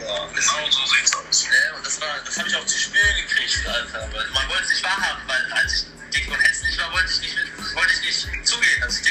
Genau, genau so sieht's aus. Ne? Und das, das habe ich auch zu spüren gekriegt, Alter. Weil man wollte es nicht wahrhaben, weil als ich dick und hässlich war, wollte ich nicht, wollte ich nicht zugehen, dass ich